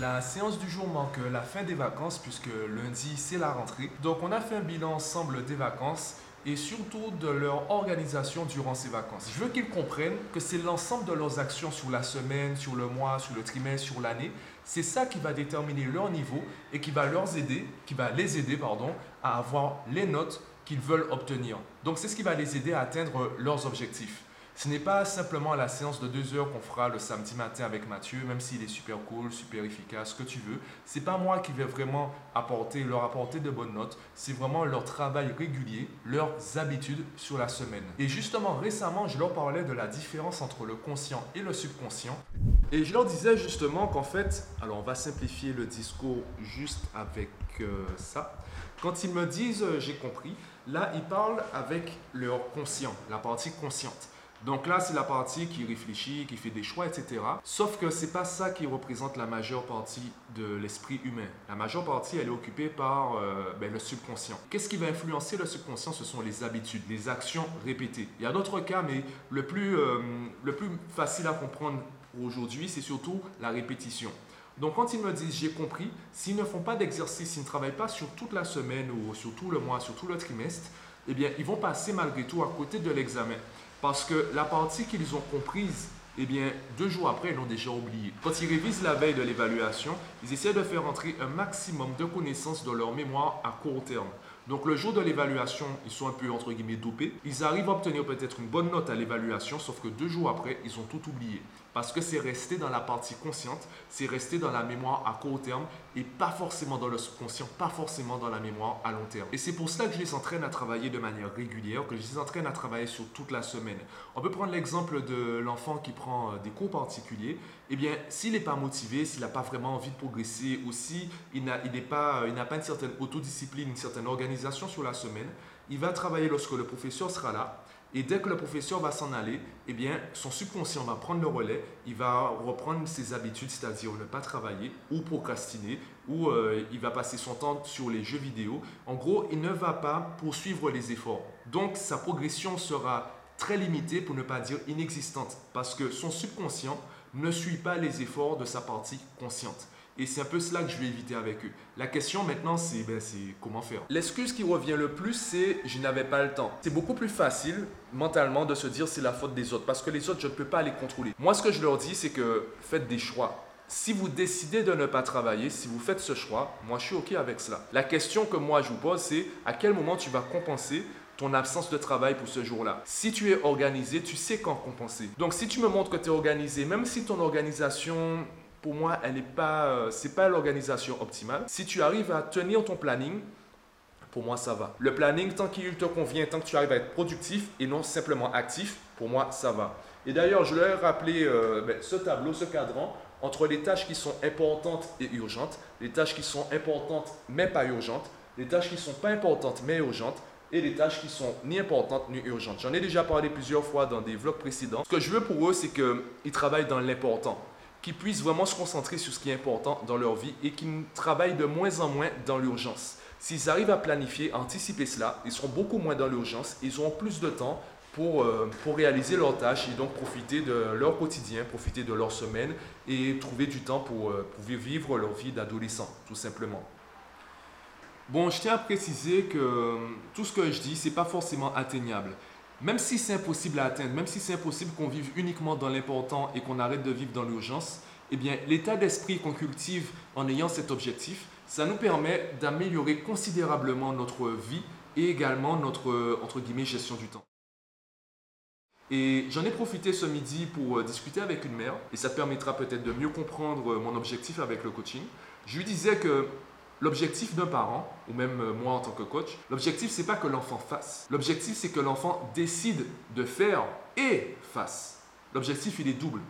La séance du jour manque la fin des vacances puisque lundi c'est la rentrée. Donc on a fait un bilan ensemble des vacances et surtout de leur organisation durant ces vacances. Je veux qu'ils comprennent que c'est l'ensemble de leurs actions sur la semaine, sur le mois, sur le trimestre, sur l'année. C'est ça qui va déterminer leur niveau et qui va leur aider, qui les aider à avoir les notes qu'ils veulent obtenir. Donc c'est ce qui va les aider à atteindre leurs objectifs. Ce n'est pas simplement la séance de deux heures qu'on fera le samedi matin avec Mathieu, même s'il est super cool, super efficace, ce que tu veux. C'est pas moi qui vais vraiment apporter, leur apporter de bonnes notes. C'est vraiment leur travail régulier, leurs habitudes sur la semaine. Et justement, récemment, je leur parlais de la différence entre le conscient et le subconscient. Et je leur disais justement qu'en fait, alors on va simplifier le discours juste avec euh, ça. Quand ils me disent euh, j'ai compris, là ils parlent avec leur conscient, la partie consciente. Donc là, c'est la partie qui réfléchit, qui fait des choix, etc. Sauf que c'est pas ça qui représente la majeure partie de l'esprit humain. La majeure partie, elle est occupée par euh, ben, le subconscient. Qu'est-ce qui va influencer le subconscient? Ce sont les habitudes, les actions répétées. Il y a d'autres cas, mais le plus, euh, le plus facile à comprendre aujourd'hui, c'est surtout la répétition. Donc quand ils me disent j'ai compris, s'ils ne font pas d'exercice, s'ils ne travaillent pas sur toute la semaine ou sur tout le mois, sur tout le trimestre, eh bien ils vont passer malgré tout à côté de l'examen. Parce que la partie qu'ils ont comprise, eh bien, deux jours après, ils l'ont déjà oublié. Quand ils révisent la veille de l'évaluation, ils essaient de faire entrer un maximum de connaissances dans leur mémoire à court terme. Donc le jour de l'évaluation, ils sont un peu entre guillemets dopés. Ils arrivent à obtenir peut-être une bonne note à l'évaluation, sauf que deux jours après, ils ont tout oublié. Parce que c'est resté dans la partie consciente, c'est resté dans la mémoire à court terme et pas forcément dans le subconscient, pas forcément dans la mémoire à long terme. Et c'est pour cela que je les entraîne à travailler de manière régulière, que je les entraîne à travailler sur toute la semaine. On peut prendre l'exemple de l'enfant qui prend euh, des cours particuliers. Eh bien, s'il n'est pas motivé, s'il n'a pas vraiment envie de progresser, ou s'il n'a pas, euh, pas une certaine autodiscipline, une certaine organisation sur la semaine, il va travailler lorsque le professeur sera là et dès que le professeur va s'en aller, eh bien, son subconscient va prendre le relais, il va reprendre ses habitudes, c'est-à-dire ne pas travailler ou procrastiner, ou euh, il va passer son temps sur les jeux vidéo. En gros, il ne va pas poursuivre les efforts. Donc, sa progression sera très limitée, pour ne pas dire inexistante, parce que son subconscient ne suit pas les efforts de sa partie consciente. Et c'est un peu cela que je vais éviter avec eux. La question maintenant, c'est ben, comment faire. L'excuse qui revient le plus, c'est je n'avais pas le temps. C'est beaucoup plus facile mentalement de se dire c'est la faute des autres parce que les autres, je ne peux pas les contrôler. Moi, ce que je leur dis, c'est que faites des choix. Si vous décidez de ne pas travailler, si vous faites ce choix, moi je suis OK avec cela. La question que moi je vous pose, c'est à quel moment tu vas compenser ton absence de travail pour ce jour-là? Si tu es organisé, tu sais quand compenser. Donc si tu me montres que tu es organisé, même si ton organisation pour moi, elle n'est pas, euh, pas l'organisation optimale. Si tu arrives à tenir ton planning, pour moi, ça va. Le planning, tant qu'il te convient, tant que tu arrives à être productif et non simplement actif, pour moi, ça va. Et d'ailleurs, je leur ai rappelé euh, ben, ce tableau, ce cadran, entre les tâches qui sont importantes et urgentes, les tâches qui sont importantes mais pas urgentes, les tâches qui ne sont pas importantes mais urgentes, et les tâches qui sont ni importantes ni urgentes. J'en ai déjà parlé plusieurs fois dans des vlogs précédents. Ce que je veux pour eux, c'est qu'ils travaillent dans l'important qui puissent vraiment se concentrer sur ce qui est important dans leur vie et qui travaillent de moins en moins dans l'urgence. S'ils arrivent à planifier, anticiper cela, ils seront beaucoup moins dans l'urgence, ils auront plus de temps pour, euh, pour réaliser leurs tâches et donc profiter de leur quotidien, profiter de leur semaine et trouver du temps pour, euh, vivre leur vie d'adolescent, tout simplement. Bon, je tiens à préciser que euh, tout ce que je dis, ce n'est pas forcément atteignable. Même si c'est impossible à atteindre, même si c'est impossible qu'on vive uniquement dans l'important et qu'on arrête de vivre dans l'urgence, eh bien, l'état d'esprit qu'on cultive en ayant cet objectif, ça nous permet d'améliorer considérablement notre vie et également notre, entre guillemets, gestion du temps. Et j'en ai profité ce midi pour euh, discuter avec une mère, et ça permettra peut-être de mieux comprendre mon objectif avec le coaching. Je lui disais que L'objectif d'un parent, ou même euh, moi en tant que coach, l'objectif c'est pas que l'enfant fasse. L'objectif c'est que l'enfant décide de faire et fasse. L'objectif il est double.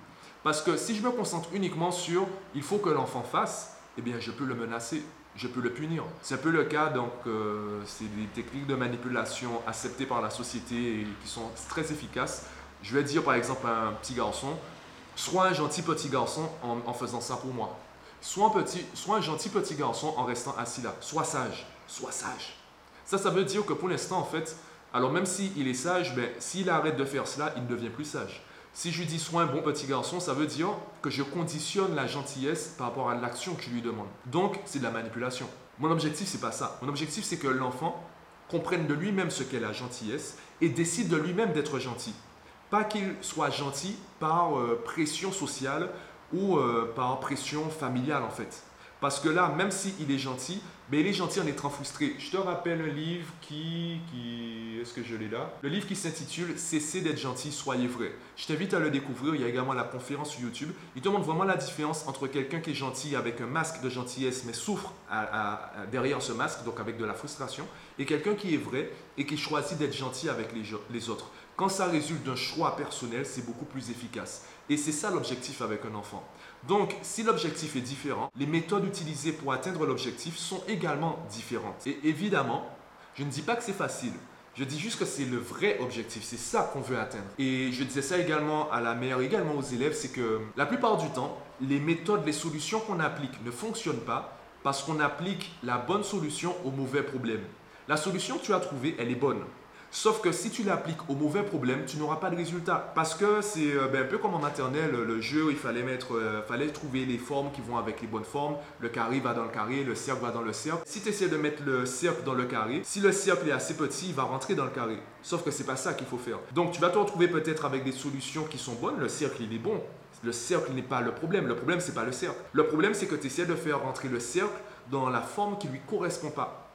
Parce que si je me concentre uniquement sur il faut que l'enfant fasse, eh bien je peux le menacer, je peux le punir. C'est un peu le cas, donc euh, c'est des techniques de manipulation acceptées par la société et qui sont très efficaces. Je vais dire par exemple à un petit garçon, sois un gentil petit garçon en faisant ça pour moi. Sois un, petit, un gentil petit garçon en restant assis là. Sois sage. Sois sage. Ça, ça veut dire que pour l'instant, en fait, alors même s'il est sage, ben, s'il arrête de faire cela, il ne devient plus sage. Si je lui dis sois un bon petit garçon, ça veut dire que je conditionne la gentillesse par rapport à l'action que je lui demande. Donc, c'est de la manipulation. Mon objectif, c'est pas ça. Mon objectif, c'est que l'enfant comprenne de lui-même ce qu'est la gentillesse et décide de lui-même d'être gentil. Pas qu'il soit gentil par euh, pression sociale ou euh, par pression familiale en fait. Parce que là, même s'il est gentil, mais il est gentil en étant frustré. Je te rappelle un livre qui... Est-ce que je l'ai là? Le livre qui s'intitule Cessez d'être gentil, soyez vrai. Je t'invite à le découvrir. Il y a également la conférence sur YouTube. Il te montre vraiment la différence entre quelqu'un qui est gentil avec un masque de gentillesse mais souffre derrière ce masque, donc avec de la frustration, et quelqu'un qui est vrai et qui choisit d'être gentil avec les autres. Quand ça résulte d'un choix personnel, c'est beaucoup plus efficace. Et c'est ça l'objectif avec un enfant. Donc, si l'objectif est différent, les méthodes utilisées pour atteindre l'objectif sont également différentes. Et évidemment, je ne dis pas que c'est facile. Je dis juste que c'est le vrai objectif, c'est ça qu'on veut atteindre. Et je disais ça également à la mère, également aux élèves, c'est que la plupart du temps, les méthodes, les solutions qu'on applique ne fonctionnent pas parce qu'on applique la bonne solution au mauvais problème. La solution que tu as trouvée, elle est bonne. Sauf que si tu l'appliques au mauvais problème, tu n'auras pas de résultat. Parce que c'est euh, ben, un peu comme en maternelle, le jeu, il fallait, mettre, euh, fallait trouver les formes qui vont avec les bonnes formes. Le carré va dans le carré, le cercle va dans le cercle. Si tu essaies de mettre le cercle dans le carré, si le cercle est assez petit, il va rentrer dans le carré. Sauf que c'est pas ça qu'il faut faire. Donc tu vas te retrouver peut-être avec des solutions qui sont bonnes. Le cercle, il est bon. Le cercle n'est pas le problème. Le problème, c'est pas le cercle. Le problème, c'est que tu essaies de faire rentrer le cercle dans la forme qui lui correspond pas.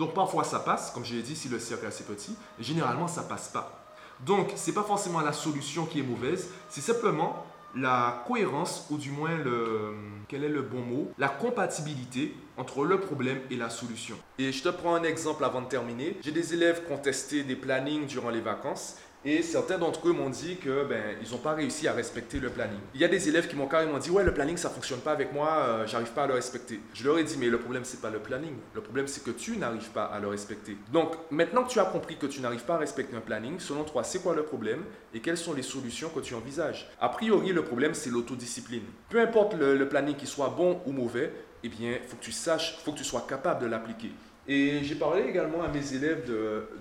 Donc parfois ça passe, comme je l'ai dit, si le cercle est assez petit, généralement ça passe pas. Donc ce n'est pas forcément la solution qui est mauvaise, c'est simplement la cohérence, ou du moins le, quel est le bon mot, la compatibilité entre le problème et la solution. Et je te prends un exemple avant de terminer. J'ai des élèves qui ont testé des plannings durant les vacances et certains d'entre eux m'ont dit que ben ils n'ont pas réussi à respecter le planning. Il y a des élèves qui m'ont carrément dit ouais le planning ça fonctionne pas avec moi, euh, j'arrive pas à le respecter. Je leur ai dit mais le problème c'est pas le planning, le problème c'est que tu n'arrives pas à le respecter. Donc maintenant que tu as compris que tu n'arrives pas à respecter un planning, selon toi c'est quoi le problème et quelles sont les solutions que tu envisages? A priori le problème c'est l'autodiscipline. Peu importe le, le planning qui soit bon ou mauvais, eh bien faut que tu saches, faut que tu sois capable de l'appliquer. Et j'ai parlé également à mes élèves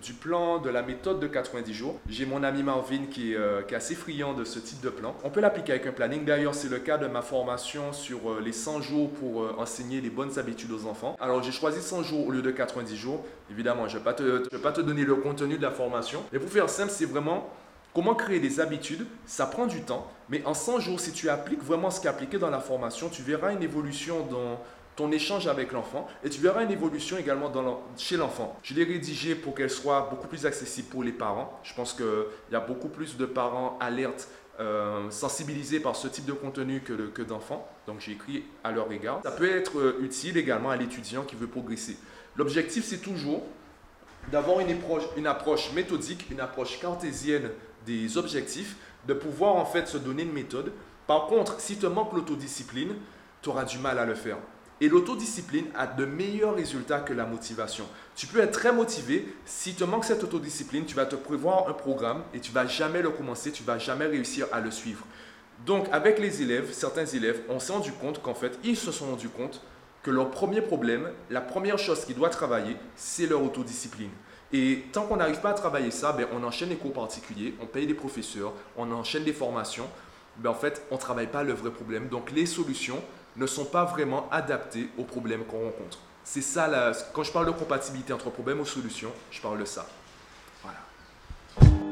du plan, de la méthode de 90 jours. J'ai mon ami Marvin qui est, euh, qui est, assez friand de ce type de plan. On peut l'appliquer avec un planning. D'ailleurs, c'est le cas de ma formation sur euh, les 100 jours pour euh, enseigner les bonnes habitudes aux enfants. Alors, j'ai choisi 100 jours au lieu de 90 jours. Évidemment, je ne vais, pas te donner le contenu de la formation. Mais pour faire simple, c'est vraiment Comment créer des habitudes Ça prend du temps, mais en 100 jours, si tu appliques vraiment ce qui est appliqué dans la formation, tu verras une évolution dans, ton échange avec l'enfant et tu verras une évolution également chez l'enfant. Je l'ai rédigé pour qu'elle soit beaucoup plus accessible pour les parents. Je pense qu'il y a beaucoup plus de parents alertes, euh, sensibilisés par ce type de contenu que, d'enfants. Donc j'ai écrit à leur égard. Ça peut être euh, utile également à l'étudiant qui veut progresser. L'objectif c'est toujours d'avoir une approche méthodique, une approche cartésienne des objectifs, de pouvoir en fait se donner une méthode. Par contre, si te manque l'autodiscipline, tu auras du mal à le faire. Et l'autodiscipline a de meilleurs résultats que la motivation. Tu peux être très motivé. Si te manque cette autodiscipline, tu vas te prévoir un programme et tu vas jamais le commencer, tu vas jamais réussir à le suivre. Donc, avec les élèves, certains élèves, on s'est rendu compte qu'en fait, ils se sont rendus compte que leur premier problème, la première chose qu'ils doivent travailler, c'est leur autodiscipline. Et tant qu'on n'arrive pas à travailler ça, ben, on enchaîne les cours particuliers, on paye des professeurs, on enchaîne des formations. Ben, en fait, on ne travaille pas le vrai problème. Donc les solutions ne sont pas vraiment adaptées aux problèmes qu'on rencontre. C'est ça, quand je parle de compatibilité entre problèmes ou solutions, je parle de ça. Voilà.